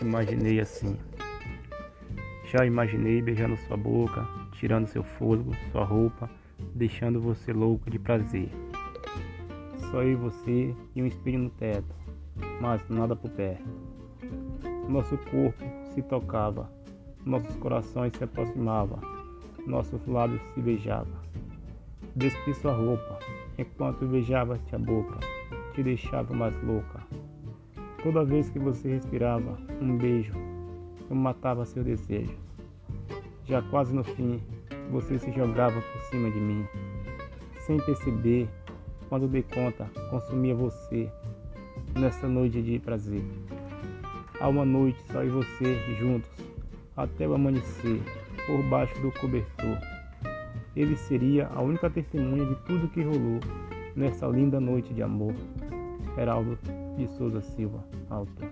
imaginei assim. Já imaginei beijando sua boca, tirando seu fôlego, sua roupa, deixando você louco de prazer. Só eu e você e um espelho no teto, mas nada por perto. Nosso corpo se tocava, nossos corações se aproximavam, nossos lábios se beijavam. Despi sua roupa, enquanto beijava-te a boca, te deixava mais louca. Toda vez que você respirava um beijo, eu matava seu desejo. Já quase no fim, você se jogava por cima de mim. Sem perceber, quando dei conta, consumia você nessa noite de prazer. Há uma noite só e você juntos, até o amanhecer, por baixo do cobertor. Ele seria a única testemunha de tudo que rolou nessa linda noite de amor. Heraldo de Souza Silva, autor.